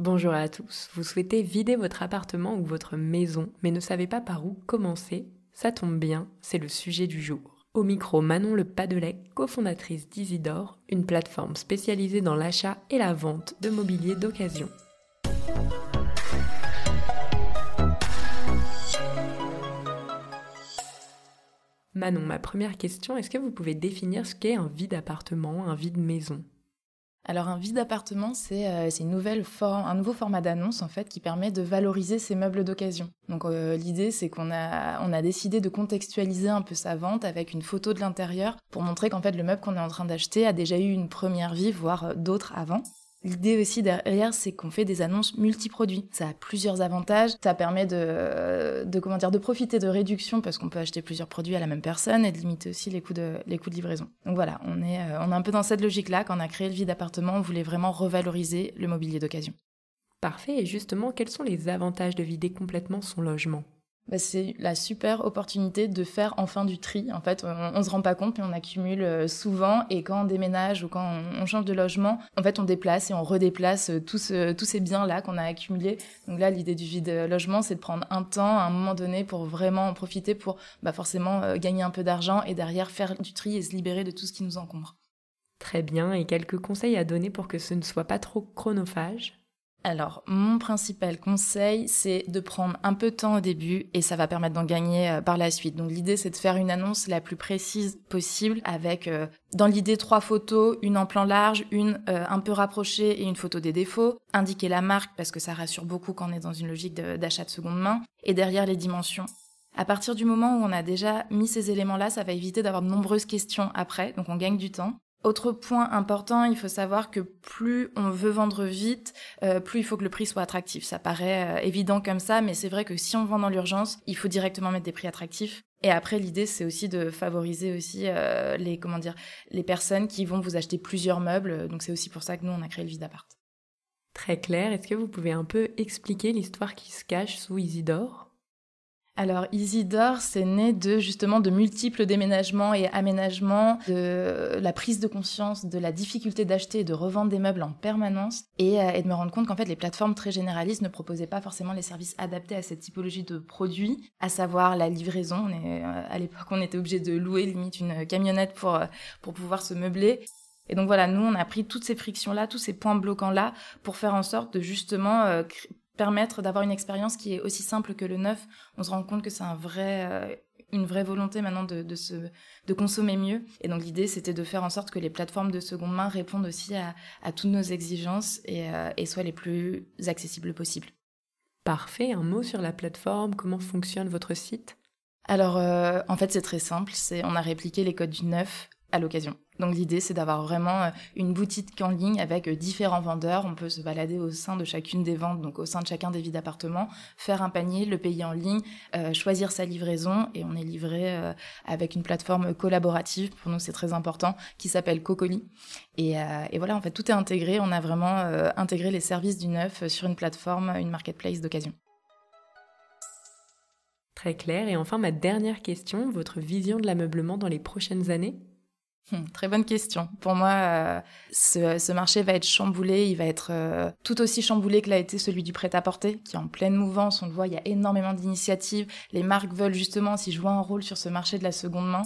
Bonjour à tous, vous souhaitez vider votre appartement ou votre maison mais ne savez pas par où commencer? Ça tombe bien, c'est le sujet du jour. Au micro, Manon Le Padelec, cofondatrice d'Isidore, une plateforme spécialisée dans l'achat et la vente de mobilier d'occasion. Manon, ma première question, est-ce que vous pouvez définir ce qu'est un vide appartement, un vide maison? Alors un vide appartement, c'est euh, une nouvelle forme, un nouveau format d'annonce en fait qui permet de valoriser ces meubles d'occasion. Donc euh, l'idée c'est qu'on a on a décidé de contextualiser un peu sa vente avec une photo de l'intérieur pour montrer qu'en fait le meuble qu'on est en train d'acheter a déjà eu une première vie, voire euh, d'autres avant. L'idée aussi derrière, c'est qu'on fait des annonces multiproduits. Ça a plusieurs avantages. Ça permet de, de dire, de profiter de réduction parce qu'on peut acheter plusieurs produits à la même personne et de limiter aussi les coûts de, les coûts de livraison. Donc voilà, on est, euh, on est un peu dans cette logique-là. Quand on a créé le vide appartement, on voulait vraiment revaloriser le mobilier d'occasion. Parfait. Et justement, quels sont les avantages de vider complètement son logement? Bah, c'est la super opportunité de faire enfin du tri. En fait, on, on se rend pas compte, mais on accumule euh, souvent. Et quand on déménage ou quand on, change de logement, en fait, on déplace et on redéplace euh, tous, tous ces biens-là qu'on a accumulés. Donc là, l'idée du vide logement, c'est de prendre un temps à un moment donné pour vraiment en profiter, pour bah, forcément euh, gagner un peu d'argent et derrière faire du tri et se libérer de tout ce qui nous encombre. Très bien. Et quelques conseils à donner pour que ce ne soit pas trop chronophage? Alors, mon principal conseil, c'est de prendre un peu de temps au début et ça va permettre d'en gagner euh, par la suite. Donc, l'idée, c'est de faire une annonce la plus précise possible avec, euh, dans l'idée, trois photos, une en plan large, une euh, un peu rapprochée et une photo des défauts. Indiquer la marque parce que ça rassure beaucoup quand on est dans une logique d'achat de seconde main. Et derrière, les dimensions. À partir du moment où on a déjà mis ces éléments-là, ça va éviter d'avoir de nombreuses questions après, donc on gagne du temps. Autre point important, il faut savoir que plus on veut vendre vite, euh, plus il faut que le prix soit attractif. Ça paraît euh, évident comme ça, mais c'est vrai que si on vend dans l'urgence, il faut directement mettre des prix attractifs. Et après, l'idée, c'est aussi de favoriser aussi euh, les comment dire les personnes qui vont vous acheter plusieurs meubles. Donc c'est aussi pour ça que nous on a créé le vide appart. Très clair. Est-ce que vous pouvez un peu expliquer l'histoire qui se cache sous Isidore? Alors Isidore, c'est né de justement de multiples déménagements et aménagements, de la prise de conscience de la difficulté d'acheter et de revendre des meubles en permanence, et, euh, de me rendre compte qu'en fait les plateformes très généralistes ne proposaient pas forcément les services adaptés à cette typologie de produits, à savoir la livraison. Euh, à l'époque, on était obligé de louer limite une camionnette pour euh, pour pouvoir se meubler. Et donc voilà, nous, on a pris toutes ces frictions-là, tous ces points bloquants-là, pour faire en sorte de justement permettre d'avoir une expérience qui est aussi simple que le neuf. On se rend compte que c'est un vrai, euh, une vraie volonté maintenant de, de, se, de consommer mieux. Et donc l'idée, c'était de faire en sorte que les plateformes de seconde main répondent aussi à, à toutes nos exigences et, euh, et soient les plus accessibles possibles. Parfait. Un mot sur la plateforme. Comment fonctionne votre site? Alors, euh, en fait, c'est très simple. C'est on a répliqué les codes du neuf à l'occasion. Donc l'idée, c'est d'avoir vraiment euh, une boutique en ligne avec euh, différents vendeurs. On peut se balader au sein de chacune des ventes, donc au sein de chacun des vides appartements, faire un panier, le payer en ligne, euh, choisir sa livraison et on est livré avec une plateforme collaborative. Pour nous, c'est très important, qui s'appelle Cocoli. Et, et, voilà, en fait, tout est intégré. On a vraiment intégré les services du neuf sur une plateforme, une marketplace d'occasion. Très clair. Et enfin, ma dernière question, votre vision de l'ameublement dans les prochaines années? Hmm, très bonne question. Pour moi, euh, ce, marché va être chamboulé, il va être euh, tout aussi chamboulé que l'a été celui du prêt-à-porter, qui est en pleine mouvance. On le voit, il y a énormément d'initiatives. Les marques veulent justement aussi jouer un rôle sur ce marché de la seconde main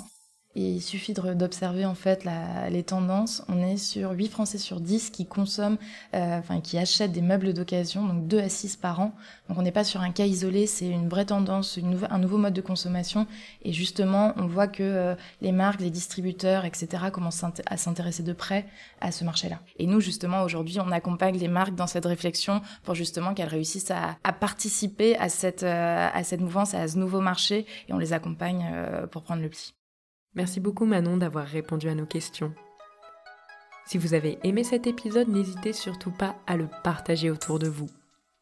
il suffit d'observer en fait les tendances. On est sur 8 Français sur 10 qui consomment, euh, enfin qui achètent des meubles d'occasion, donc 2 à 6 par an. Donc on n'est pas sur un cas isolé, c'est une vraie tendance, un nouveau mode de consommation. Et justement, on voit que euh, les marques, les distributeurs, etc. commencent à s'intéresser de près à ce marché-là. Et nous, justement, aujourd'hui, on accompagne les marques dans cette réflexion pour justement qu'elles réussissent à, participer à cette, euh, à cette mouvance, à ce nouveau marché, et on les accompagne pour prendre le pli. Merci beaucoup Manon d'avoir répondu à nos questions. Si vous avez aimé cet épisode, n'hésitez surtout pas à le partager autour de vous.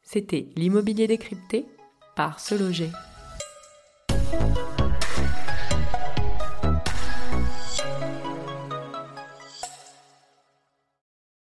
C'était l'immobilier décrypté par Se Loger.